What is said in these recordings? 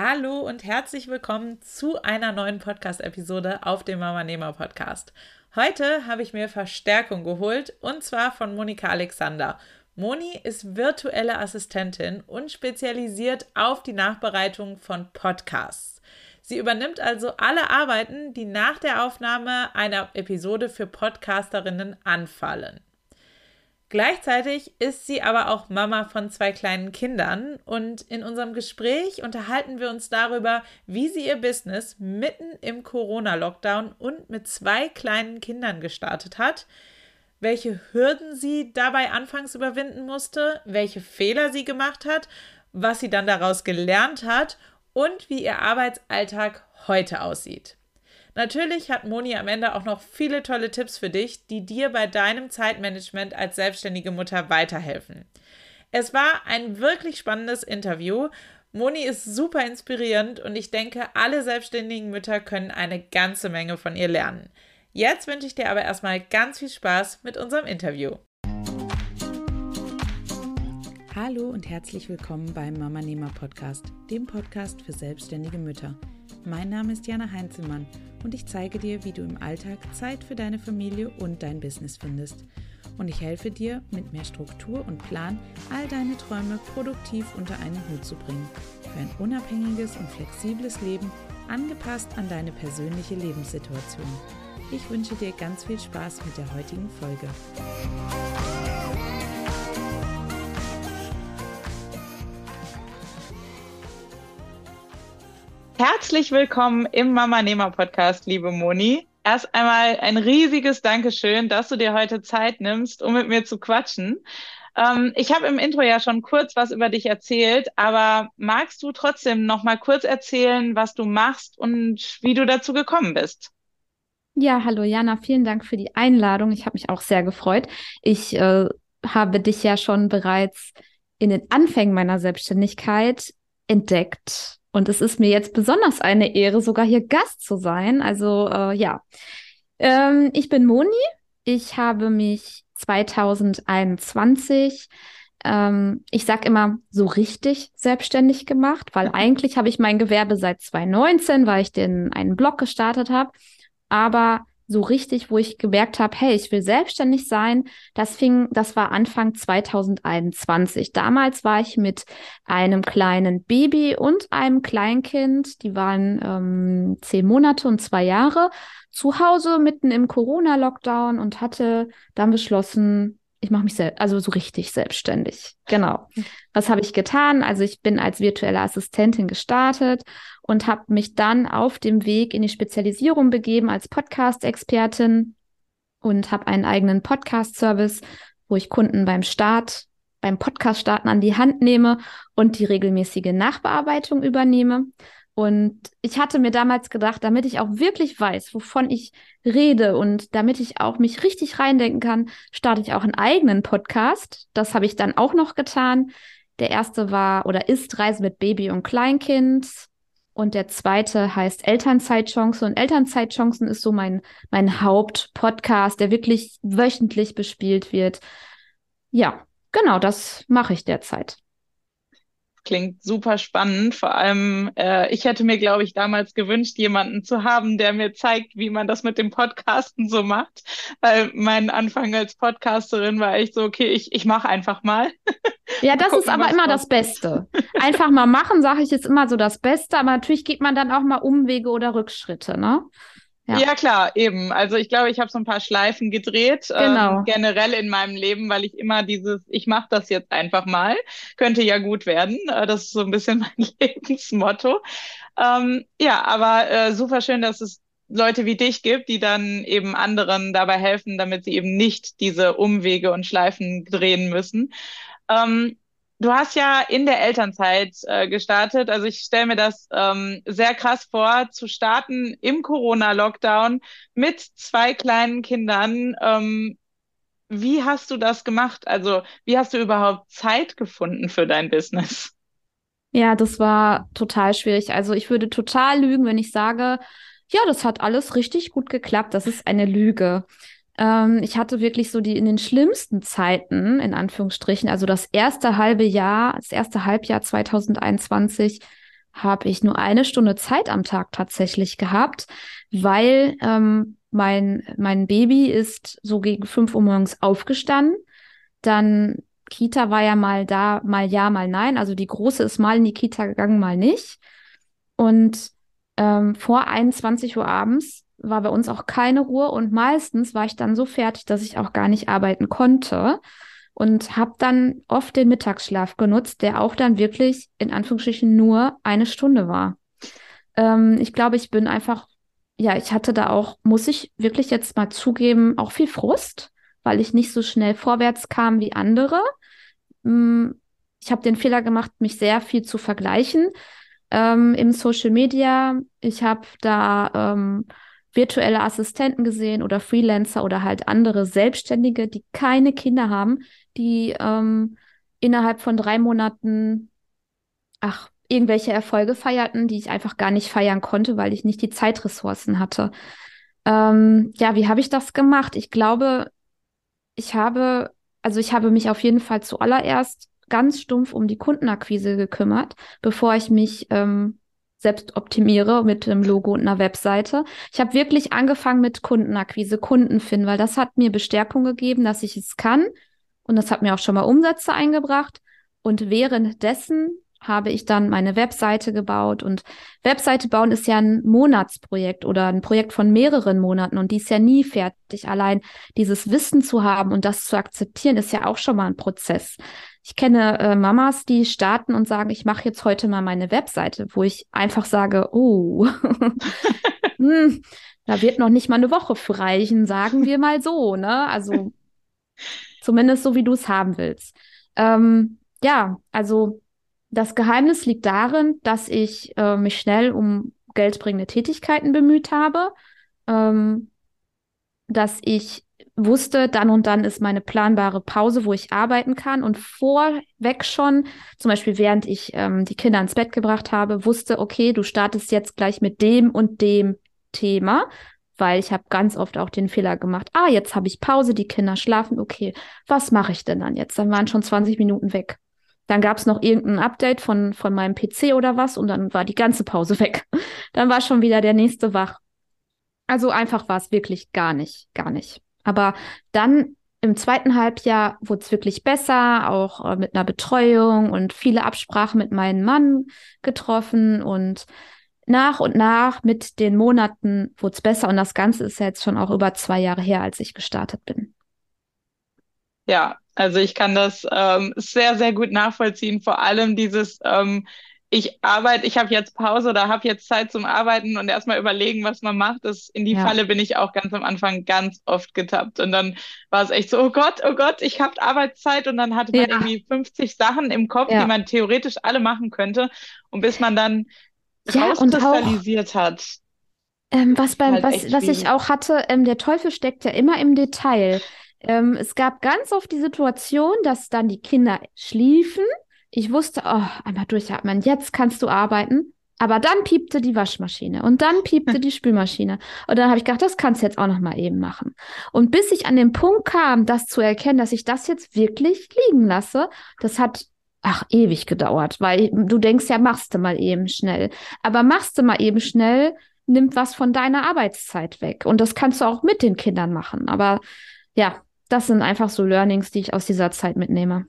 Hallo und herzlich willkommen zu einer neuen Podcast-Episode auf dem Mama Nehmer Podcast. Heute habe ich mir Verstärkung geholt und zwar von Monika Alexander. Moni ist virtuelle Assistentin und spezialisiert auf die Nachbereitung von Podcasts. Sie übernimmt also alle Arbeiten, die nach der Aufnahme einer Episode für Podcasterinnen anfallen. Gleichzeitig ist sie aber auch Mama von zwei kleinen Kindern und in unserem Gespräch unterhalten wir uns darüber, wie sie ihr Business mitten im Corona-Lockdown und mit zwei kleinen Kindern gestartet hat, welche Hürden sie dabei anfangs überwinden musste, welche Fehler sie gemacht hat, was sie dann daraus gelernt hat und wie ihr Arbeitsalltag heute aussieht. Natürlich hat Moni am Ende auch noch viele tolle Tipps für dich, die dir bei deinem Zeitmanagement als selbstständige Mutter weiterhelfen. Es war ein wirklich spannendes Interview. Moni ist super inspirierend und ich denke, alle selbstständigen Mütter können eine ganze Menge von ihr lernen. Jetzt wünsche ich dir aber erstmal ganz viel Spaß mit unserem Interview. Hallo und herzlich willkommen beim Mama Nehmer Podcast, dem Podcast für selbstständige Mütter. Mein Name ist Jana Heinzelmann und ich zeige dir, wie du im Alltag Zeit für deine Familie und dein Business findest. Und ich helfe dir, mit mehr Struktur und Plan all deine Träume produktiv unter einen Hut zu bringen. Für ein unabhängiges und flexibles Leben, angepasst an deine persönliche Lebenssituation. Ich wünsche dir ganz viel Spaß mit der heutigen Folge. Herzlich willkommen im Mama Nehmer Podcast, liebe Moni. Erst einmal ein riesiges Dankeschön, dass du dir heute Zeit nimmst, um mit mir zu quatschen. Ähm, ich habe im Intro ja schon kurz was über dich erzählt, aber magst du trotzdem noch mal kurz erzählen, was du machst und wie du dazu gekommen bist? Ja, hallo Jana, vielen Dank für die Einladung. Ich habe mich auch sehr gefreut. Ich äh, habe dich ja schon bereits in den Anfängen meiner Selbstständigkeit entdeckt und es ist mir jetzt besonders eine Ehre, sogar hier Gast zu sein. Also äh, ja, ähm, ich bin Moni. Ich habe mich 2021, ähm, ich sag immer so richtig selbstständig gemacht, weil eigentlich habe ich mein Gewerbe seit 2019, weil ich den einen Blog gestartet habe. Aber so richtig, wo ich gemerkt habe, hey, ich will selbstständig sein, das fing, das war Anfang 2021. Damals war ich mit einem kleinen Baby und einem Kleinkind, die waren ähm, zehn Monate und zwei Jahre, zu Hause mitten im Corona-Lockdown und hatte dann beschlossen, ich mache mich selbst, also so richtig selbstständig. Genau. Was habe ich getan? Also ich bin als virtuelle Assistentin gestartet und habe mich dann auf dem Weg in die Spezialisierung begeben als Podcast-Expertin und habe einen eigenen Podcast-Service, wo ich Kunden beim Start, beim Podcast-Starten an die Hand nehme und die regelmäßige Nachbearbeitung übernehme. Und ich hatte mir damals gedacht, damit ich auch wirklich weiß, wovon ich rede und damit ich auch mich richtig reindenken kann, starte ich auch einen eigenen Podcast. Das habe ich dann auch noch getan. Der erste war oder ist Reise mit Baby und Kleinkind. Und der zweite heißt Elternzeitchance. Und Elternzeitchancen ist so mein, mein Hauptpodcast, der wirklich wöchentlich bespielt wird. Ja, genau, das mache ich derzeit. Klingt super spannend. Vor allem, äh, ich hätte mir, glaube ich, damals gewünscht, jemanden zu haben, der mir zeigt, wie man das mit dem Podcasten so macht. Weil mein Anfang als Podcasterin war echt so, okay, ich, ich mache einfach mal. Ja, das gucken, ist aber immer kommt. das Beste. Einfach mal machen, sage ich, ist immer so das Beste, aber natürlich geht man dann auch mal Umwege oder Rückschritte, ne? Ja. ja, klar, eben. Also ich glaube, ich habe so ein paar Schleifen gedreht, ähm, genau. ähm, generell in meinem Leben, weil ich immer dieses, ich mache das jetzt einfach mal, könnte ja gut werden. Äh, das ist so ein bisschen mein Lebensmotto. Ähm, ja, aber äh, super schön, dass es Leute wie dich gibt, die dann eben anderen dabei helfen, damit sie eben nicht diese Umwege und Schleifen drehen müssen. Ähm, du hast ja in der Elternzeit äh, gestartet. Also ich stelle mir das ähm, sehr krass vor, zu starten im Corona-Lockdown mit zwei kleinen Kindern. Ähm, wie hast du das gemacht? Also wie hast du überhaupt Zeit gefunden für dein Business? Ja, das war total schwierig. Also ich würde total lügen, wenn ich sage, ja, das hat alles richtig gut geklappt. Das ist eine Lüge. Ähm, ich hatte wirklich so die in den schlimmsten Zeiten, in Anführungsstrichen, also das erste halbe Jahr, das erste Halbjahr 2021 habe ich nur eine Stunde Zeit am Tag tatsächlich gehabt, weil ähm, mein, mein Baby ist so gegen fünf Uhr morgens aufgestanden. Dann Kita war ja mal da, mal ja, mal nein. Also die Große ist mal in die Kita gegangen, mal nicht. Und ähm, vor 21 Uhr abends war bei uns auch keine Ruhe und meistens war ich dann so fertig, dass ich auch gar nicht arbeiten konnte und habe dann oft den Mittagsschlaf genutzt, der auch dann wirklich in Anführungsstrichen nur eine Stunde war. Ähm, ich glaube, ich bin einfach, ja, ich hatte da auch, muss ich wirklich jetzt mal zugeben, auch viel Frust, weil ich nicht so schnell vorwärts kam wie andere. Hm, ich habe den Fehler gemacht, mich sehr viel zu vergleichen ähm, im Social Media. Ich habe da ähm, virtuelle Assistenten gesehen oder Freelancer oder halt andere Selbstständige, die keine Kinder haben, die ähm, innerhalb von drei Monaten, ach, irgendwelche Erfolge feierten, die ich einfach gar nicht feiern konnte, weil ich nicht die Zeitressourcen hatte. Ähm, ja, wie habe ich das gemacht? Ich glaube, ich habe, also ich habe mich auf jeden Fall zuallererst ganz stumpf um die Kundenakquise gekümmert, bevor ich mich ähm, selbst optimiere mit einem Logo und einer Webseite. Ich habe wirklich angefangen mit Kundenakquise, Kunden weil das hat mir Bestärkung gegeben, dass ich es kann. Und das hat mir auch schon mal Umsätze eingebracht. Und währenddessen habe ich dann meine Webseite gebaut. Und Webseite bauen ist ja ein Monatsprojekt oder ein Projekt von mehreren Monaten und die ist ja nie fertig. Allein dieses Wissen zu haben und das zu akzeptieren, ist ja auch schon mal ein Prozess. Ich kenne äh, Mamas, die starten und sagen, ich mache jetzt heute mal meine Webseite, wo ich einfach sage, oh, hm, da wird noch nicht mal eine Woche für reichen, sagen wir mal so, ne? Also zumindest so, wie du es haben willst. Ähm, ja, also das Geheimnis liegt darin, dass ich äh, mich schnell um geldbringende Tätigkeiten bemüht habe, ähm, dass ich wusste, dann und dann ist meine planbare Pause, wo ich arbeiten kann und vorweg schon, zum Beispiel während ich ähm, die Kinder ins Bett gebracht habe, wusste, okay, du startest jetzt gleich mit dem und dem Thema, weil ich habe ganz oft auch den Fehler gemacht, ah, jetzt habe ich Pause, die Kinder schlafen, okay, was mache ich denn dann jetzt? Dann waren schon 20 Minuten weg. Dann gab es noch irgendein Update von, von meinem PC oder was und dann war die ganze Pause weg. Dann war schon wieder der nächste wach. Also einfach war es wirklich gar nicht, gar nicht. Aber dann im zweiten Halbjahr wurde es wirklich besser, auch äh, mit einer Betreuung und viele Absprachen mit meinem Mann getroffen und nach und nach mit den Monaten wurde es besser und das Ganze ist jetzt schon auch über zwei Jahre her, als ich gestartet bin. Ja, also ich kann das ähm, sehr, sehr gut nachvollziehen. Vor allem dieses, ähm, ich arbeite, ich habe jetzt Pause oder habe jetzt Zeit zum Arbeiten und erstmal überlegen, was man macht. Das, in die ja. Falle bin ich auch ganz am Anfang ganz oft getappt. Und dann war es echt so, oh Gott, oh Gott, ich habe Arbeitszeit und dann hatte man ja. irgendwie 50 Sachen im Kopf, ja. die man theoretisch alle machen könnte. Und bis man dann ja, rauskristallisiert hat. Ähm, was beim, halt was, was ich auch hatte, ähm, der Teufel steckt ja immer im Detail. Ähm, es gab ganz oft die Situation, dass dann die Kinder schliefen. Ich wusste, oh, einmal durchatmen, jetzt kannst du arbeiten. Aber dann piepte die Waschmaschine und dann piepte die Spülmaschine. Und dann habe ich gedacht, das kannst du jetzt auch noch mal eben machen. Und bis ich an den Punkt kam, das zu erkennen, dass ich das jetzt wirklich liegen lasse, das hat ach ewig gedauert, weil du denkst ja, machst du mal eben schnell. Aber machst du mal eben schnell, nimmt was von deiner Arbeitszeit weg. Und das kannst du auch mit den Kindern machen. Aber ja, das sind einfach so Learnings, die ich aus dieser Zeit mitnehme.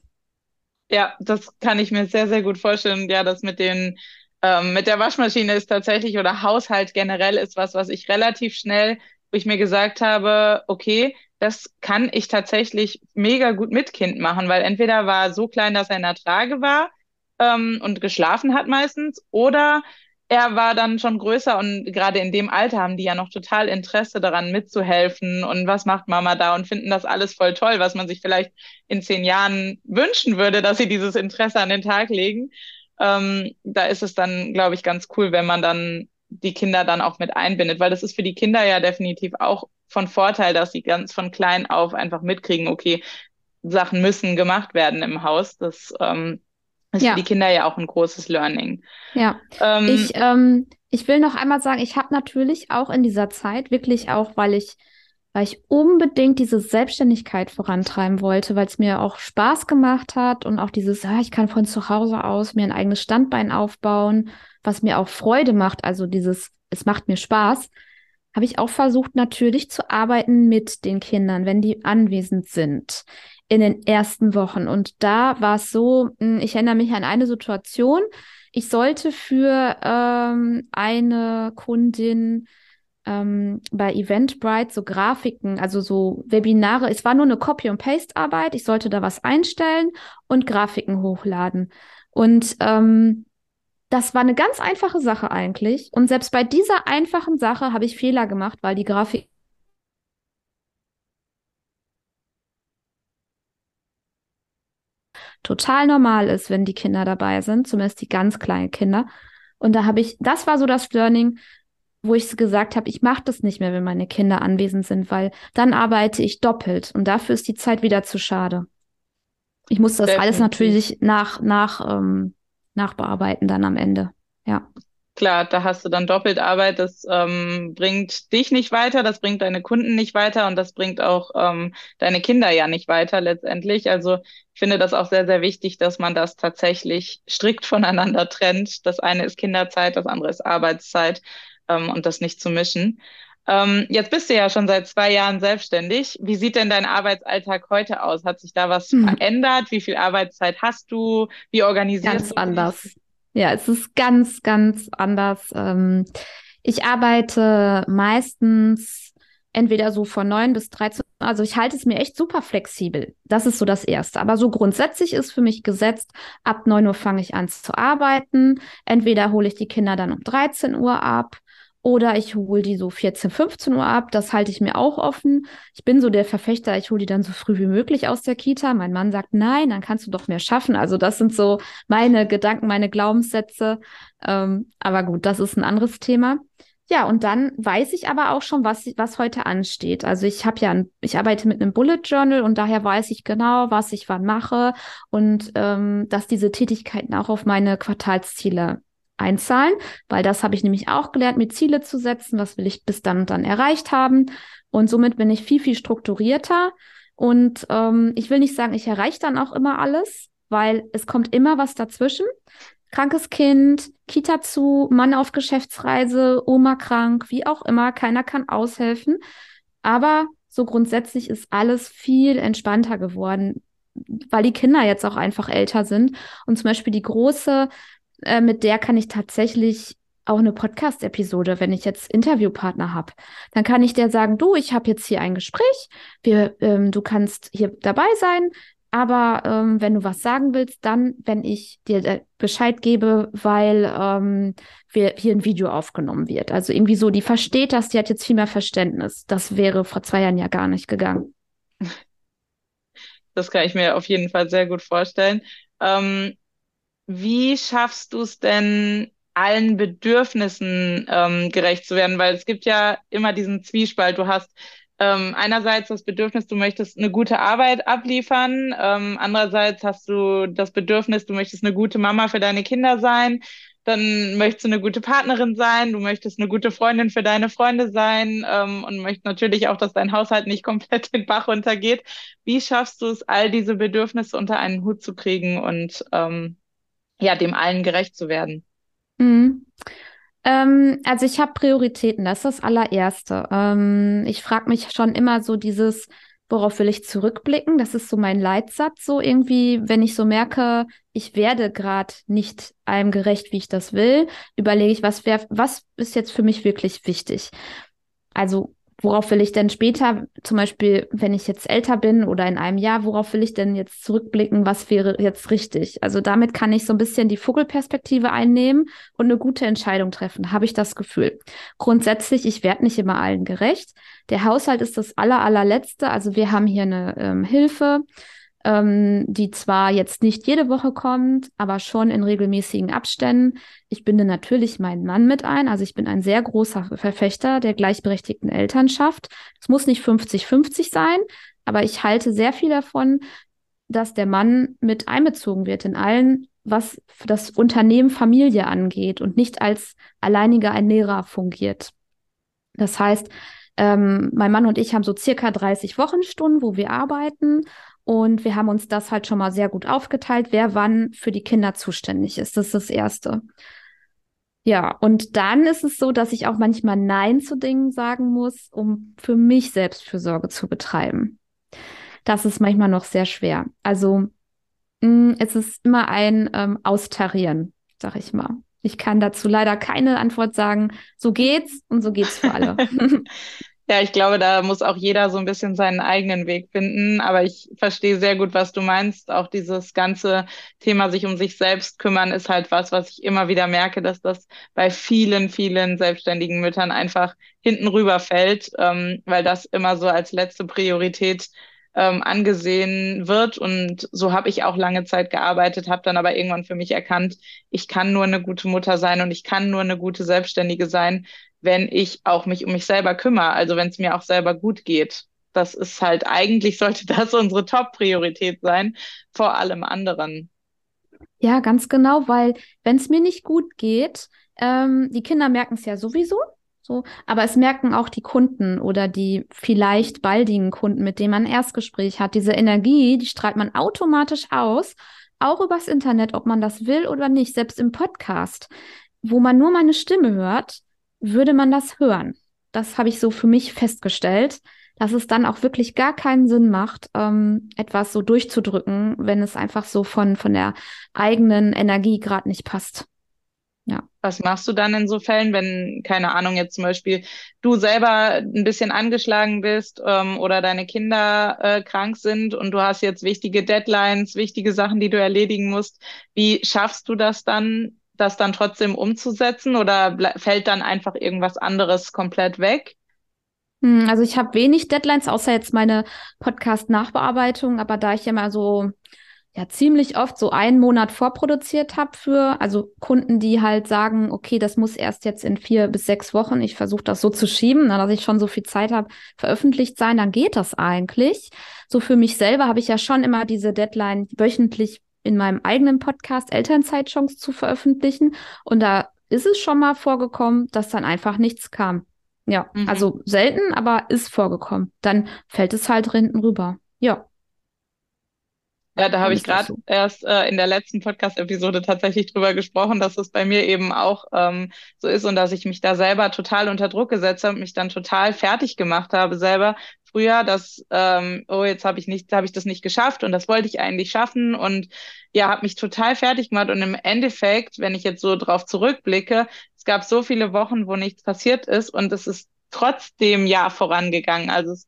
Ja, das kann ich mir sehr, sehr gut vorstellen. Ja, das mit den, ähm, mit der Waschmaschine ist tatsächlich oder Haushalt generell ist was, was ich relativ schnell, wo ich mir gesagt habe, okay, das kann ich tatsächlich mega gut mit Kind machen, weil entweder war so klein, dass er in der Trage war ähm, und geschlafen hat meistens, oder er war dann schon größer und gerade in dem Alter haben die ja noch total Interesse daran mitzuhelfen und was macht Mama da und finden das alles voll toll, was man sich vielleicht in zehn Jahren wünschen würde, dass sie dieses Interesse an den Tag legen. Ähm, da ist es dann, glaube ich, ganz cool, wenn man dann die Kinder dann auch mit einbindet, weil das ist für die Kinder ja definitiv auch von Vorteil, dass sie ganz von klein auf einfach mitkriegen, okay, Sachen müssen gemacht werden im Haus. Das ähm, ist ja. für die Kinder ja auch ein großes Learning. Ja. Ähm, ich, ähm, ich will noch einmal sagen, ich habe natürlich auch in dieser Zeit, wirklich auch, weil ich weil ich unbedingt diese Selbstständigkeit vorantreiben wollte, weil es mir auch Spaß gemacht hat und auch dieses, ja, ich kann von zu Hause aus mir ein eigenes Standbein aufbauen, was mir auch Freude macht, also dieses, es macht mir Spaß, habe ich auch versucht, natürlich zu arbeiten mit den Kindern, wenn die anwesend sind in den ersten Wochen. Und da war es so, hm, ich erinnere mich an eine Situation, ich sollte für ähm, eine Kundin ähm, bei Eventbrite so Grafiken, also so Webinare. Es war nur eine Copy- und Paste-Arbeit. Ich sollte da was einstellen und Grafiken hochladen. Und ähm, das war eine ganz einfache Sache eigentlich. Und selbst bei dieser einfachen Sache habe ich Fehler gemacht, weil die Grafik total normal ist, wenn die Kinder dabei sind, zumindest die ganz kleinen Kinder. Und da habe ich, das war so das Learning, wo ich gesagt habe, ich mache das nicht mehr, wenn meine Kinder anwesend sind, weil dann arbeite ich doppelt und dafür ist die Zeit wieder zu schade. Ich muss das Definitiv. alles natürlich nach, nach, ähm, nachbearbeiten dann am Ende. Ja. Klar, da hast du dann doppelt Arbeit. Das ähm, bringt dich nicht weiter, das bringt deine Kunden nicht weiter und das bringt auch ähm, deine Kinder ja nicht weiter letztendlich. Also ich finde das auch sehr, sehr wichtig, dass man das tatsächlich strikt voneinander trennt. Das eine ist Kinderzeit, das andere ist Arbeitszeit ähm, und das nicht zu mischen. Ähm, jetzt bist du ja schon seit zwei Jahren selbstständig. Wie sieht denn dein Arbeitsalltag heute aus? Hat sich da was hm. verändert? Wie viel Arbeitszeit hast du? Wie organisierst Ganz du? Ganz anders. Ja, es ist ganz, ganz anders. Ähm, ich arbeite meistens entweder so von neun bis 13. Also ich halte es mir echt super flexibel. Das ist so das Erste. Aber so grundsätzlich ist für mich gesetzt, ab neun Uhr fange ich an zu arbeiten. Entweder hole ich die Kinder dann um 13 Uhr ab oder ich hole die so 14, 15 Uhr ab. Das halte ich mir auch offen. Ich bin so der Verfechter, ich hole die dann so früh wie möglich aus der Kita. Mein Mann sagt, nein, dann kannst du doch mehr schaffen. Also das sind so meine Gedanken, meine Glaubenssätze. Ähm, aber gut, das ist ein anderes Thema. Ja, und dann weiß ich aber auch schon, was, was heute ansteht. Also ich habe ja, ein, ich arbeite mit einem Bullet Journal und daher weiß ich genau, was ich wann mache und ähm, dass diese Tätigkeiten auch auf meine Quartalsziele einzahlen, weil das habe ich nämlich auch gelernt, mir Ziele zu setzen, was will ich bis dann und dann erreicht haben. Und somit bin ich viel, viel strukturierter. Und ähm, ich will nicht sagen, ich erreiche dann auch immer alles, weil es kommt immer was dazwischen. Krankes Kind, Kita zu, Mann auf Geschäftsreise, Oma krank, wie auch immer, keiner kann aushelfen. Aber so grundsätzlich ist alles viel entspannter geworden, weil die Kinder jetzt auch einfach älter sind. Und zum Beispiel die große äh, mit der kann ich tatsächlich auch eine Podcast-Episode, wenn ich jetzt Interviewpartner habe, dann kann ich der sagen, du, ich habe jetzt hier ein Gespräch, wir, ähm, du kannst hier dabei sein, aber ähm, wenn du was sagen willst, dann, wenn ich dir äh, Bescheid gebe, weil ähm, wir, hier ein Video aufgenommen wird. Also irgendwie so, die versteht das, die hat jetzt viel mehr Verständnis. Das wäre vor zwei Jahren ja gar nicht gegangen. Das kann ich mir auf jeden Fall sehr gut vorstellen. Ähm, wie schaffst du es denn, allen Bedürfnissen ähm, gerecht zu werden? Weil es gibt ja immer diesen Zwiespalt. Du hast ähm, einerseits das Bedürfnis, du möchtest eine gute Arbeit abliefern. Ähm, andererseits hast du das Bedürfnis, du möchtest eine gute Mama für deine Kinder sein. Dann möchtest du eine gute Partnerin sein, du möchtest eine gute Freundin für deine Freunde sein ähm, und möchtest natürlich auch, dass dein Haushalt nicht komplett den Bach runtergeht. Wie schaffst du es, all diese Bedürfnisse unter einen Hut zu kriegen und ähm, ja, dem allen gerecht zu werden? Mhm. Ähm, also ich habe Prioritäten, das ist das allererste. Ähm, ich frage mich schon immer so dieses, worauf will ich zurückblicken? Das ist so mein Leitsatz, so irgendwie, wenn ich so merke, ich werde gerade nicht allem gerecht, wie ich das will, überlege ich, was wäre, was ist jetzt für mich wirklich wichtig? Also worauf will ich denn später, zum Beispiel, wenn ich jetzt älter bin oder in einem Jahr, worauf will ich denn jetzt zurückblicken, was wäre jetzt richtig? Also damit kann ich so ein bisschen die Vogelperspektive einnehmen und eine gute Entscheidung treffen, habe ich das Gefühl. Grundsätzlich, ich werde nicht immer allen gerecht. Der Haushalt ist das aller, allerletzte. Also wir haben hier eine ähm, Hilfe ähm, die zwar jetzt nicht jede Woche kommt, aber schon in regelmäßigen Abständen. Ich binde natürlich meinen Mann mit ein. Also ich bin ein sehr großer Verfechter der gleichberechtigten Elternschaft. Es muss nicht 50-50 sein, aber ich halte sehr viel davon, dass der Mann mit einbezogen wird in allen, was das Unternehmen Familie angeht und nicht als alleiniger Ernährer fungiert. Das heißt, ähm, mein Mann und ich haben so circa 30 Wochenstunden, wo wir arbeiten. Und wir haben uns das halt schon mal sehr gut aufgeteilt, wer wann für die Kinder zuständig ist. Das ist das Erste. Ja, und dann ist es so, dass ich auch manchmal Nein zu Dingen sagen muss, um für mich Selbstfürsorge zu betreiben. Das ist manchmal noch sehr schwer. Also mh, mm, es ist immer ein ähm, Austarieren, sag ich mal. Ich kann dazu leider keine Antwort sagen. So geht's und so geht's für alle. Ja, ich glaube, da muss auch jeder so ein bisschen seinen eigenen Weg finden. Aber ich verstehe sehr gut, was du meinst. Auch dieses ganze Thema sich um sich selbst kümmern ist halt was, was ich immer wieder merke, dass das bei vielen, vielen selbstständigen Müttern einfach hinten rüberfällt, ähm, weil das immer so als letzte Priorität ähm, angesehen wird. Und so habe ich auch lange Zeit gearbeitet, habe dann aber irgendwann für mich erkannt, ich kann nur eine gute Mutter sein und ich kann nur eine gute Selbstständige sein, wenn ich auch mich um mich selber kümmere, also wenn es mir auch selber gut geht. Das ist halt, eigentlich sollte das unsere Top-Priorität sein, vor allem anderen. Ja, ganz genau, weil wenn es mir nicht gut geht, ähm, die Kinder merken es ja sowieso, so, aber es merken auch die Kunden oder die vielleicht baldigen Kunden, mit denen man ein Erstgespräch hat. Diese Energie, die strahlt man automatisch aus, auch übers Internet, ob man das will oder nicht, selbst im Podcast, wo man nur meine Stimme hört, würde man das hören. Das habe ich so für mich festgestellt, dass es dann auch wirklich gar keinen Sinn macht, ähm, etwas so durchzudrücken, wenn es einfach so von, von der eigenen Energie gerade nicht passt. Ja. Was machst du dann in so Fällen, wenn, keine Ahnung, jetzt zum Beispiel du selber ein bisschen angeschlagen bist ähm, oder deine Kinder äh, krank sind und du hast jetzt wichtige Deadlines, wichtige Sachen, die du erledigen musst. Wie schaffst du das dann, das dann trotzdem umzusetzen oder fällt dann einfach irgendwas anderes komplett weg? Hm, also ich habe wenig Deadlines, außer jetzt meine Podcast-Nachbearbeitung, aber da ich ja mal so ja ziemlich oft so einen Monat vorproduziert habe für, also Kunden, die halt sagen, okay, das muss erst jetzt in vier bis sechs Wochen, ich versuche das so zu schieben, na, dass ich schon so viel Zeit habe, veröffentlicht sein, dann geht das eigentlich. So für mich selber habe ich ja schon immer diese Deadline wöchentlich in meinem eigenen Podcast Elternzeitchance zu veröffentlichen. Und da ist es schon mal vorgekommen, dass dann einfach nichts kam. Ja, mhm. also selten, aber ist vorgekommen. Dann fällt es halt hinten rüber. Ja. Ja, da habe ich gerade so. erst äh, in der letzten Podcast-Episode tatsächlich drüber gesprochen, dass es bei mir eben auch ähm, so ist und dass ich mich da selber total unter Druck gesetzt habe, mich dann total fertig gemacht habe selber früher, dass ähm, oh jetzt habe ich nicht, habe ich das nicht geschafft und das wollte ich eigentlich schaffen und ja, habe mich total fertig gemacht und im Endeffekt, wenn ich jetzt so drauf zurückblicke, es gab so viele Wochen, wo nichts passiert ist und es ist trotzdem ja vorangegangen. Also es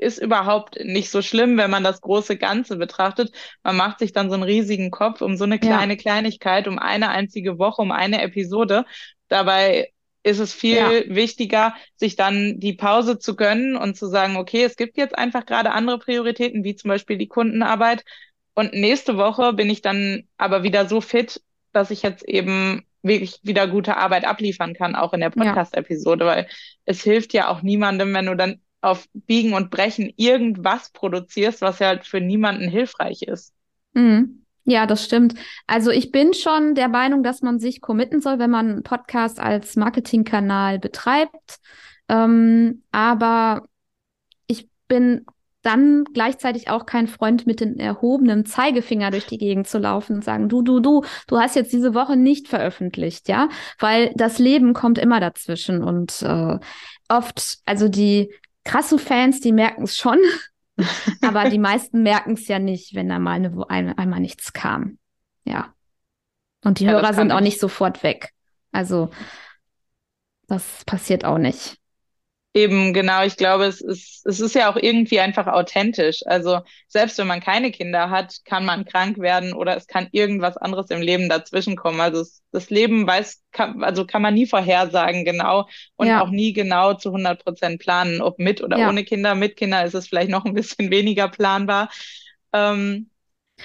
ist überhaupt nicht so schlimm, wenn man das große Ganze betrachtet. Man macht sich dann so einen riesigen Kopf um so eine kleine ja. Kleinigkeit, um eine einzige Woche, um eine Episode. Dabei ist es viel ja. wichtiger, sich dann die Pause zu gönnen und zu sagen, okay, es gibt jetzt einfach gerade andere Prioritäten, wie zum Beispiel die Kundenarbeit. Und nächste Woche bin ich dann aber wieder so fit, dass ich jetzt eben wirklich wieder gute Arbeit abliefern kann, auch in der Podcast-Episode, ja. weil es hilft ja auch niemandem, wenn du dann auf Biegen und Brechen irgendwas produzierst, was ja halt für niemanden hilfreich ist. Mhm. Ja, das stimmt. Also ich bin schon der Meinung, dass man sich committen soll, wenn man einen Podcast als Marketingkanal betreibt. Ähm, aber ich bin dann gleichzeitig auch kein Freund mit dem erhobenen Zeigefinger durch die Gegend zu laufen und sagen, du, du, du, du hast jetzt diese Woche nicht veröffentlicht, ja, weil das Leben kommt immer dazwischen und äh, oft, also die krasse Fans, die merken es schon, aber die meisten merken es ja nicht, wenn da mal eine, eine, einmal nichts kam. Ja. Und die ja, Hörer sind auch nicht sofort weg. Also das passiert auch nicht. Eben, genau. Ich glaube, es ist, es ist ja auch irgendwie einfach authentisch. Also selbst wenn man keine Kinder hat, kann man krank werden oder es kann irgendwas anderes im Leben dazwischenkommen. Also es, das Leben weiß, kann, also kann man nie vorhersagen genau und ja. auch nie genau zu 100 Prozent planen, ob mit oder ja. ohne Kinder. Mit Kinder ist es vielleicht noch ein bisschen weniger planbar. Ähm,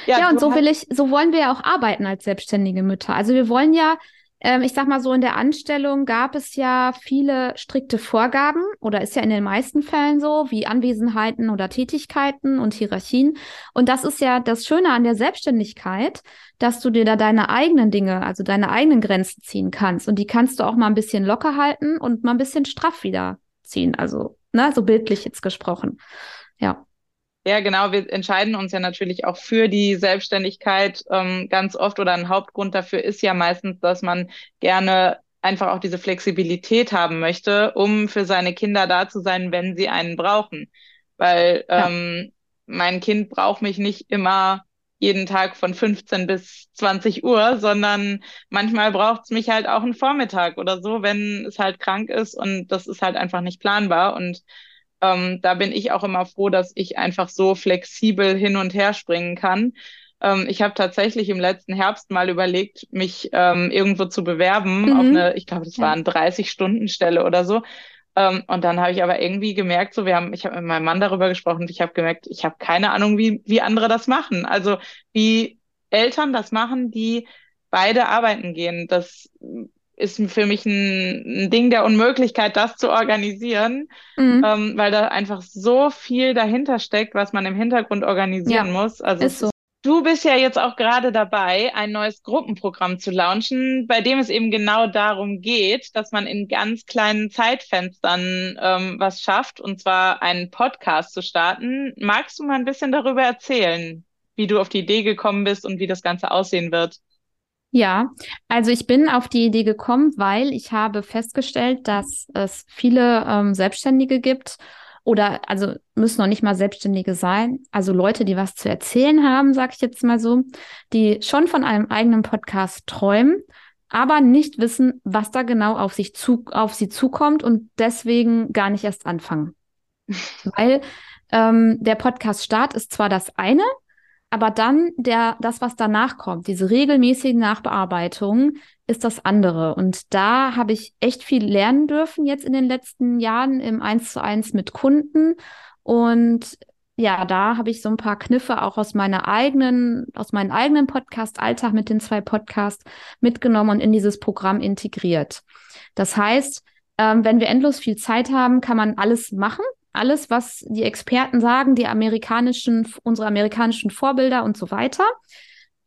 ja, ja und so will ich, so wollen wir ja auch arbeiten als selbstständige Mütter. Also wir wollen ja ähm, ich sag mal so, in der Anstellung gab es ja viele strikte Vorgaben oder ist ja in den meisten Fällen so, wie Anwesenheiten oder Tätigkeiten und Hierarchien. Und das ist ja das Schöne an der Selbstständigkeit, dass du dir da deine eigenen Dinge, also deine eigenen Grenzen ziehen kannst. Und die kannst du auch mal ein bisschen locker halten und mal ein bisschen straff wieder ziehen. Also ne, so bildlich jetzt gesprochen. Ja. Ja, genau. Wir entscheiden uns ja natürlich auch für die Selbstständigkeit ähm, ganz oft oder ein Hauptgrund dafür ist ja meistens, dass man gerne einfach auch diese Flexibilität haben möchte, um für seine Kinder da zu sein, wenn sie einen brauchen. Weil ja. ähm, mein Kind braucht mich nicht immer jeden Tag von 15 bis 20 Uhr, sondern manchmal braucht es mich halt auch einen Vormittag oder so, wenn es halt krank ist und das ist halt einfach nicht planbar. Und ähm, da bin ich auch immer froh, dass ich einfach so flexibel hin und her springen kann. Ähm, ich habe tatsächlich im letzten Herbst mal überlegt, mich ähm, irgendwo zu bewerben mhm. auf eine, ich glaube, das war eine 30-Stunden-Stelle oder so. Ähm, und dann habe ich aber irgendwie gemerkt, so wir haben, ich habe mit meinem Mann darüber gesprochen und ich habe gemerkt, ich habe keine Ahnung, wie, wie andere das machen. Also wie Eltern das machen, die beide arbeiten gehen. Das ist für mich ein, ein Ding der Unmöglichkeit, das zu organisieren, mhm. ähm, weil da einfach so viel dahinter steckt, was man im Hintergrund organisieren ja, muss. Also so. Du bist ja jetzt auch gerade dabei, ein neues Gruppenprogramm zu launchen, bei dem es eben genau darum geht, dass man in ganz kleinen Zeitfenstern ähm, was schafft, und zwar einen Podcast zu starten. Magst du mal ein bisschen darüber erzählen, wie du auf die Idee gekommen bist und wie das Ganze aussehen wird? Ja, also ich bin auf die Idee gekommen, weil ich habe festgestellt, dass es viele ähm, Selbstständige gibt, oder also müssen noch nicht mal Selbstständige sein, also Leute, die was zu erzählen haben, sage ich jetzt mal so, die schon von einem eigenen Podcast träumen, aber nicht wissen, was da genau auf sich zu, auf sie zukommt und deswegen gar nicht erst anfangen. Weil ähm, der Podcast-Start ist zwar das eine, aber dann der, das, was danach kommt, diese regelmäßigen Nachbearbeitungen, ist das andere. Und da habe ich echt viel lernen dürfen jetzt in den letzten Jahren im Eins zu eins mit Kunden. Und ja, da habe ich so ein paar Kniffe auch aus meiner eigenen, aus meinem eigenen Podcast Alltag mit den zwei Podcasts mitgenommen und in dieses Programm integriert. Das heißt, ähm, wenn wir endlos viel Zeit haben, kann man alles machen alles, was die Experten sagen, die amerikanischen, unsere amerikanischen Vorbilder und so weiter.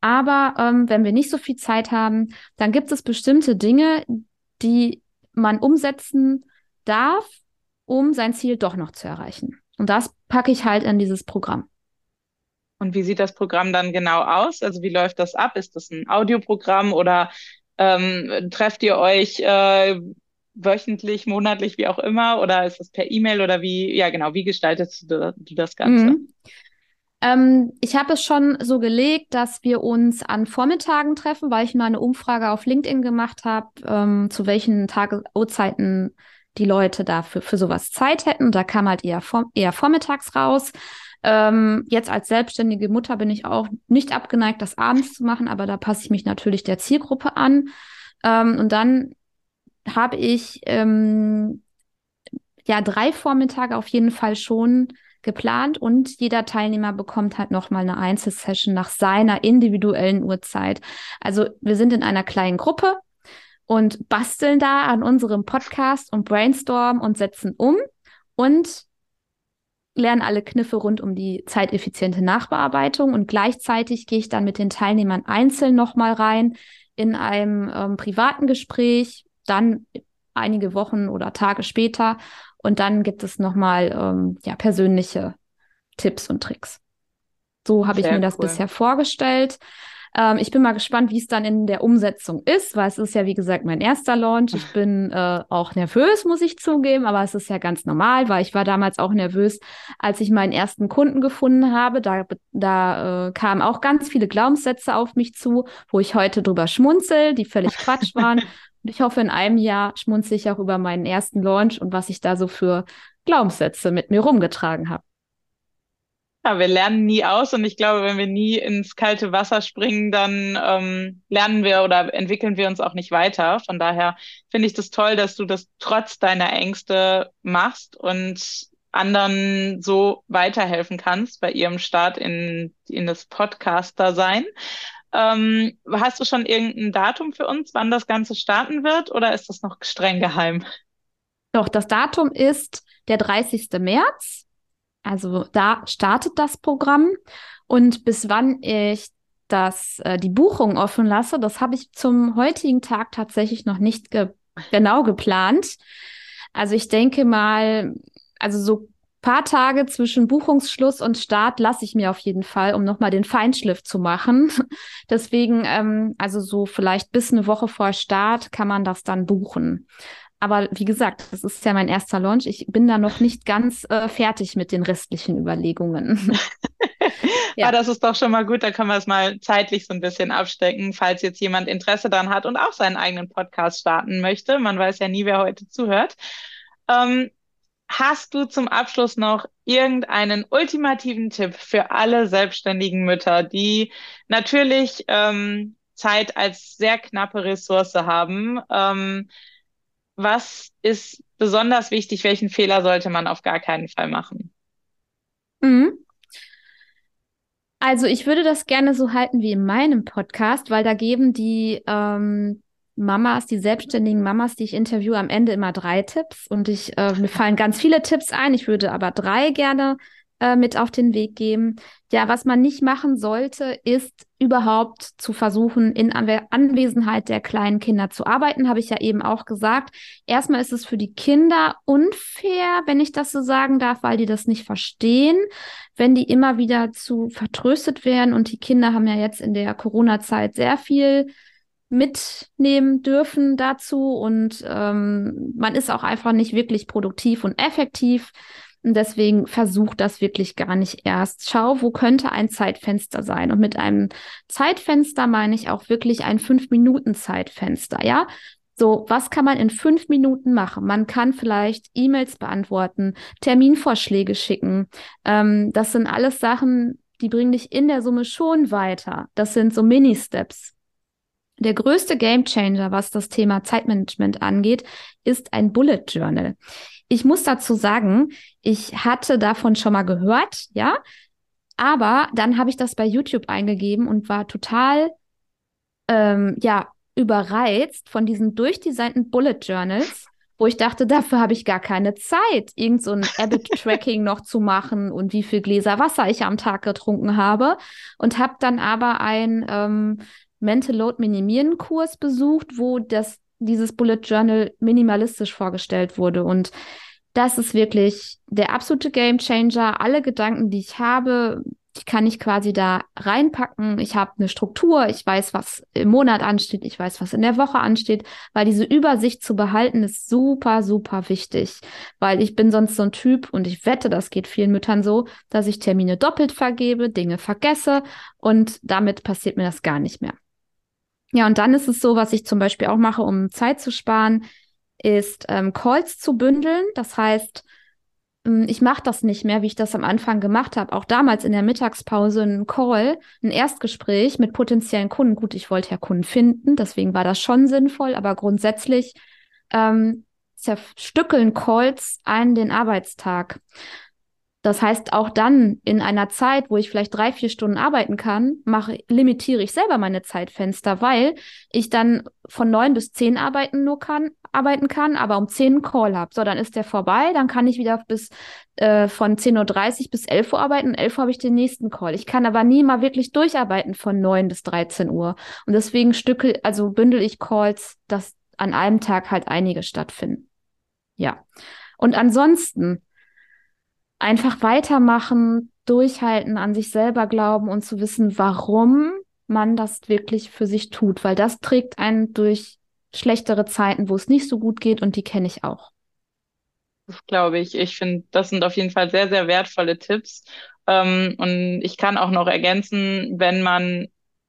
Aber ähm, wenn wir nicht so viel Zeit haben, dann gibt es bestimmte Dinge, die man umsetzen darf, um sein Ziel doch noch zu erreichen. Und das packe ich halt in dieses Programm. Und wie sieht das Programm dann genau aus? Also wie läuft das ab? Ist das ein Audioprogramm oder ähm, trefft ihr euch äh, wöchentlich, monatlich, wie auch immer? Oder ist das per E-Mail oder wie, ja genau, wie gestaltest du, du das Ganze? Mhm. Ähm, ich habe es schon so gelegt, dass wir uns an Vormittagen treffen, weil ich mal eine Umfrage auf LinkedIn gemacht habe, ähm, zu welchen Tage, Uhrzeiten die Leute dafür für sowas Zeit hätten. Da kam halt eher, vor, eher vormittags raus. Ähm, jetzt als selbstständige Mutter bin ich auch nicht abgeneigt, das abends zu machen, aber da passe ich mich natürlich der Zielgruppe an. Ähm, und dann habe ich ähm, ja drei Vormittage auf jeden Fall schon geplant und jeder Teilnehmer bekommt halt nochmal eine Einzelsession nach seiner individuellen Uhrzeit. Also wir sind in einer kleinen Gruppe und basteln da an unserem Podcast und brainstormen und setzen um und lernen alle Kniffe rund um die zeiteffiziente Nachbearbeitung und gleichzeitig gehe ich dann mit den Teilnehmern einzeln nochmal rein in einem ähm, privaten Gespräch, dann einige Wochen oder Tage später. Und dann gibt es nochmal ähm, ja, persönliche Tipps und Tricks. So habe ich mir das cool. bisher vorgestellt. Ähm, ich bin mal gespannt, wie es dann in der Umsetzung ist, weil es ist ja, wie gesagt, mein erster Launch. Ich bin äh, auch nervös, muss ich zugeben, aber es ist ja ganz normal, weil ich war damals auch nervös, als ich meinen ersten Kunden gefunden habe. Da, da äh, kamen auch ganz viele Glaubenssätze auf mich zu, wo ich heute drüber schmunzel, die völlig Quatsch waren. Und ich hoffe, in einem Jahr schmunze ich auch über meinen ersten Launch und was ich da so für Glaubenssätze mit mir rumgetragen habe. Ja, wir lernen nie aus und ich glaube, wenn wir nie ins kalte Wasser springen, dann ähm, lernen wir oder entwickeln wir uns auch nicht weiter. Von daher finde ich das toll, dass du das trotz deiner Ängste machst und anderen so weiterhelfen kannst bei ihrem Start in, in das Podcaster-Sein. Ähm, hast du schon irgendein Datum für uns, wann das Ganze starten wird oder ist das noch streng geheim? Doch, das Datum ist der 30. März. Also da startet das Programm. Und bis wann ich das, äh, die Buchung offen lasse, das habe ich zum heutigen Tag tatsächlich noch nicht ge genau geplant. Also ich denke mal, also so paar Tage zwischen Buchungsschluss und Start lasse ich mir auf jeden Fall, um nochmal den Feinschliff zu machen. Deswegen, ähm, also so vielleicht bis eine Woche vor Start kann man das dann buchen. Aber wie gesagt, das ist ja mein erster Launch. Ich bin da noch nicht ganz äh, fertig mit den restlichen Überlegungen. ja, ah, das ist doch schon mal gut. Da können wir es mal zeitlich so ein bisschen abstecken, falls jetzt jemand Interesse daran hat und auch seinen eigenen Podcast starten möchte. Man weiß ja nie, wer heute zuhört. Ähm, hast du zum Abschluss noch irgendeinen ultimativen Tipp für alle selbstständigen Mütter, die natürlich ähm, Zeit als sehr knappe Ressource haben? Ähm, was ist besonders wichtig? Welchen Fehler sollte man auf gar keinen Fall machen? Mhm. Also ich würde das gerne so halten wie in meinem Podcast, weil da geben die ähm, Mamas, die selbstständigen Mamas, die ich interviewe, am Ende immer drei Tipps. Und ich, äh, mir fallen ganz viele Tipps ein. Ich würde aber drei gerne äh, mit auf den Weg geben. Ja, was man nicht machen sollte, ist überhaupt zu versuchen, in Anwe Anwesenheit der kleinen Kinder zu arbeiten, habe ich ja eben auch gesagt. Erstmal ist es für die Kinder unfair, wenn ich das so sagen darf, weil die das nicht verstehen, wenn die immer wieder zu vertröstet werden. Und die Kinder haben ja jetzt in der Corona-Zeit sehr viel mitnehmen dürfen dazu und ähm, man ist auch einfach nicht wirklich produktiv und effektiv. Und deswegen versuch das wirklich gar nicht erst. Schau, wo könnte ein Zeitfenster sein? Und mit einem Zeitfenster meine ich auch wirklich ein fünf Minuten Zeitfenster, ja? So, was kann man in fünf Minuten machen? Man kann vielleicht E-Mails beantworten, Terminvorschläge schicken. Ähm, das sind alles Sachen, die bringen dich in der Summe schon weiter. Das sind so Mini-Steps. Der größte Gamechanger, was das Thema Zeitmanagement angeht, ist ein Bullet Journal. Ich muss dazu sagen, ich hatte davon schon mal gehört, ja, aber dann habe ich das bei YouTube eingegeben und war total, ähm, ja, überreizt von diesen durchdesignten Bullet Journals, wo ich dachte, dafür habe ich gar keine Zeit, irgend so ein Habit-Tracking noch zu machen und wie viel Gläser Wasser ich am Tag getrunken habe. Und habe dann aber ein ähm, Mental Load Minimieren Kurs besucht, wo das dieses Bullet Journal minimalistisch vorgestellt wurde. Und das ist wirklich der absolute Game Changer. Alle Gedanken, die ich habe, die kann ich quasi da reinpacken. Ich habe eine Struktur, ich weiß, was im Monat ansteht, ich weiß, was in der Woche ansteht, weil diese Übersicht zu behalten ist super, super wichtig. Weil ich bin sonst so ein Typ und ich wette, das geht vielen Müttern so, dass ich Termine doppelt vergebe, Dinge vergesse und damit passiert mir das gar nicht mehr. Ja, und dann ist es so, was ich zum Beispiel auch mache, um Zeit zu sparen, ist ähm, Calls zu bündeln. Das heißt, ähm, ich mache das nicht mehr, wie ich das am Anfang gemacht habe. Auch damals in der Mittagspause ein Call, ein Erstgespräch mit potenziellen Kunden. Gut, ich wollte ja Kunden finden, deswegen war das schon sinnvoll, aber grundsätzlich ähm, zerstückeln Calls einen den Arbeitstag. Das heißt, auch dann in einer Zeit, wo ich vielleicht drei, vier Stunden arbeiten kann, mache, limitiere ich selber meine Zeitfenster, weil ich dann von neun bis zehn arbeiten nur kann, arbeiten kann, aber um zehn einen Call habe. So, dann ist der vorbei, dann kann ich wieder bis äh, von 10.30 Uhr bis 11 Uhr arbeiten. Um 11 Uhr habe ich den nächsten Call. Ich kann aber nie mal wirklich durcharbeiten von neun bis 13 Uhr. Und deswegen stückel, also bündel ich Calls, dass an einem Tag halt einige stattfinden. Ja. Und ansonsten, einfach weitermachen, durchhalten, an sich selber glauben und zu wissen, warum man das wirklich für sich tut, weil das trägt einen durch schlechtere Zeiten, wo es nicht so gut geht und die kenne ich auch. Das glaube ich. Ich finde, das sind auf jeden Fall sehr, sehr wertvolle Tipps. Ähm, und ich kann auch noch ergänzen, wenn man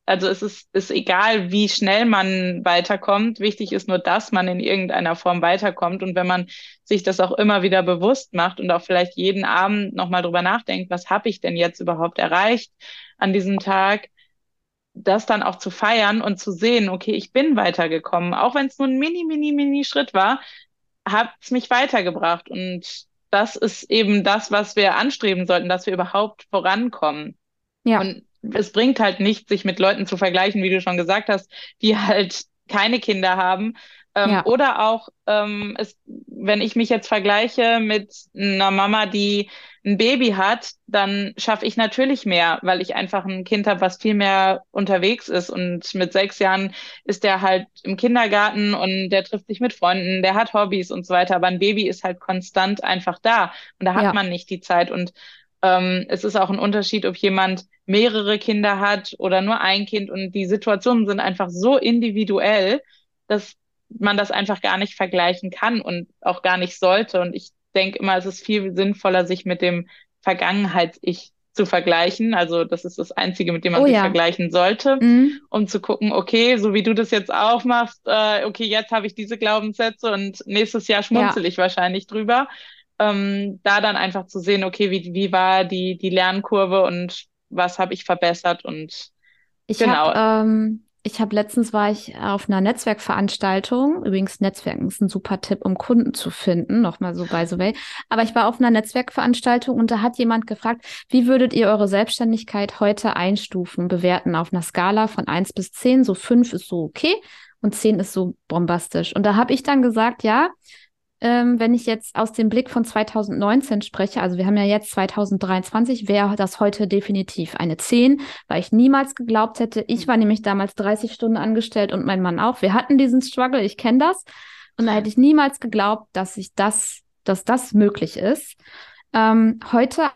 also es ist, ist egal, wie schnell man weiterkommt. Wichtig ist nur, dass man in irgendeiner Form weiterkommt. Und wenn man sich das auch immer wieder bewusst macht und auch vielleicht jeden Abend nochmal drüber nachdenkt, was habe ich denn jetzt überhaupt erreicht an diesem Tag, das dann auch zu feiern und zu sehen, okay, ich bin weitergekommen, auch wenn es nur ein mini, mini, mini Schritt war, hat es mich weitergebracht. Und das ist eben das, was wir anstreben sollten, dass wir überhaupt vorankommen. Ja. Und es bringt halt nicht, sich mit Leuten zu vergleichen, wie du schon gesagt hast, die halt keine Kinder haben. Ähm, ja. Oder auch, ähm, es wenn ich mich jetzt vergleiche mit einer Mama, die ein Baby hat, dann schaffe ich natürlich mehr, weil ich einfach ein Kind habe, was viel mehr unterwegs ist. Und mit sechs Jahren ist der halt im Kindergarten und der trifft sich mit Freunden, der hat Hobbys und so weiter. Aber ein Baby ist halt konstant einfach da und da hat ja. man nicht die Zeit. Und ähm, es ist auch ein Unterschied, ob jemand mehrere Kinder hat oder nur ein Kind. Und die Situationen sind einfach so individuell, dass man das einfach gar nicht vergleichen kann und auch gar nicht sollte. Und ich denke immer, es ist viel sinnvoller, sich mit dem Vergangenheits-Ich zu vergleichen. Also das ist das Einzige, mit dem man oh, sich ja. vergleichen sollte, mhm. um zu gucken, okay, so wie du das jetzt auch machst, äh, okay, jetzt habe ich diese Glaubenssätze und nächstes Jahr schmunzel ja. ich wahrscheinlich drüber. Ähm, da dann einfach zu sehen, okay, wie, wie war die, die Lernkurve und was habe ich verbessert und ich genau. Hab, ähm, ich habe letztens war ich auf einer Netzwerkveranstaltung. Übrigens, Netzwerken ist ein super Tipp, um Kunden zu finden. Nochmal so by the way. Aber ich war auf einer Netzwerkveranstaltung und da hat jemand gefragt, wie würdet ihr eure Selbstständigkeit heute einstufen, bewerten auf einer Skala von eins bis zehn? So fünf ist so okay und zehn ist so bombastisch. Und da habe ich dann gesagt, ja, ähm, wenn ich jetzt aus dem Blick von 2019 spreche, also wir haben ja jetzt 2023, wäre das heute definitiv eine 10, weil ich niemals geglaubt hätte, ich war nämlich damals 30 Stunden angestellt und mein Mann auch. Wir hatten diesen Struggle, ich kenne das. Und da hätte ich niemals geglaubt, dass ich das, dass das möglich ist. Ähm, heute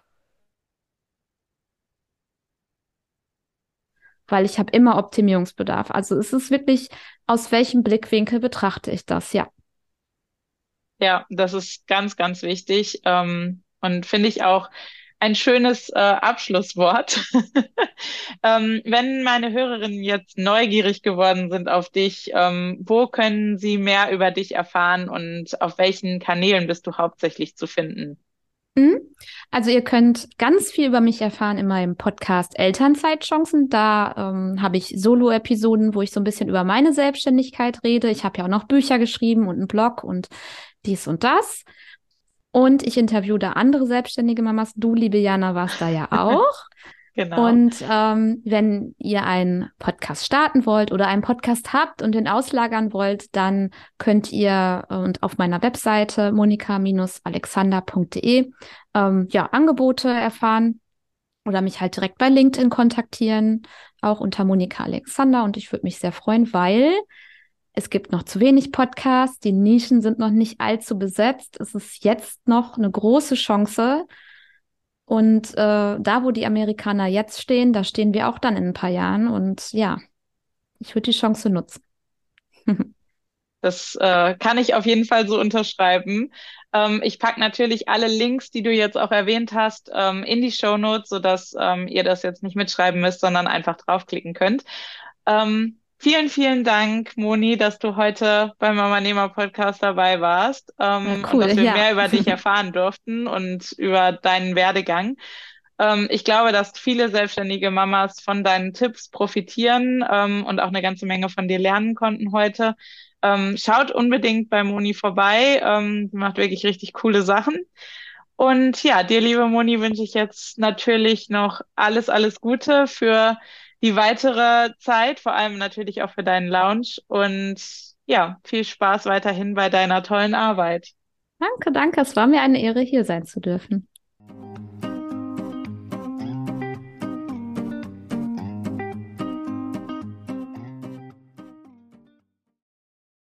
weil ich habe immer Optimierungsbedarf. Also es ist wirklich, aus welchem Blickwinkel betrachte ich das, ja. Ja, das ist ganz, ganz wichtig ähm, und finde ich auch ein schönes äh, Abschlusswort. ähm, wenn meine Hörerinnen jetzt neugierig geworden sind auf dich, ähm, wo können sie mehr über dich erfahren und auf welchen Kanälen bist du hauptsächlich zu finden? Mhm. Also ihr könnt ganz viel über mich erfahren in meinem Podcast Elternzeitchancen. Da ähm, habe ich Solo-Episoden, wo ich so ein bisschen über meine Selbstständigkeit rede. Ich habe ja auch noch Bücher geschrieben und einen Blog und dies und das. Und ich interview da andere selbstständige Mamas. Du, liebe Jana, warst da ja auch. genau. Und ähm, wenn ihr einen Podcast starten wollt oder einen Podcast habt und den auslagern wollt, dann könnt ihr äh, und auf meiner Webseite monika-alexander.de ähm, ja, Angebote erfahren oder mich halt direkt bei LinkedIn kontaktieren, auch unter Monika Alexander. Und ich würde mich sehr freuen, weil es gibt noch zu wenig Podcasts, die Nischen sind noch nicht allzu besetzt. Es ist jetzt noch eine große Chance. Und äh, da, wo die Amerikaner jetzt stehen, da stehen wir auch dann in ein paar Jahren. Und ja, ich würde die Chance nutzen. das äh, kann ich auf jeden Fall so unterschreiben. Ähm, ich packe natürlich alle Links, die du jetzt auch erwähnt hast, ähm, in die Show Notes, sodass ähm, ihr das jetzt nicht mitschreiben müsst, sondern einfach draufklicken könnt. Ähm, Vielen, vielen Dank, Moni, dass du heute beim Mama Nehmer Podcast dabei warst ähm, ja, cool, und dass wir ja. mehr über dich erfahren durften und über deinen Werdegang. Ähm, ich glaube, dass viele selbstständige Mamas von deinen Tipps profitieren ähm, und auch eine ganze Menge von dir lernen konnten heute. Ähm, schaut unbedingt bei Moni vorbei. Ähm, sie macht wirklich richtig coole Sachen. Und ja, dir, liebe Moni, wünsche ich jetzt natürlich noch alles, alles Gute für die weitere Zeit, vor allem natürlich auch für deinen Lounge und ja, viel Spaß weiterhin bei deiner tollen Arbeit. Danke, danke. Es war mir eine Ehre, hier sein zu dürfen.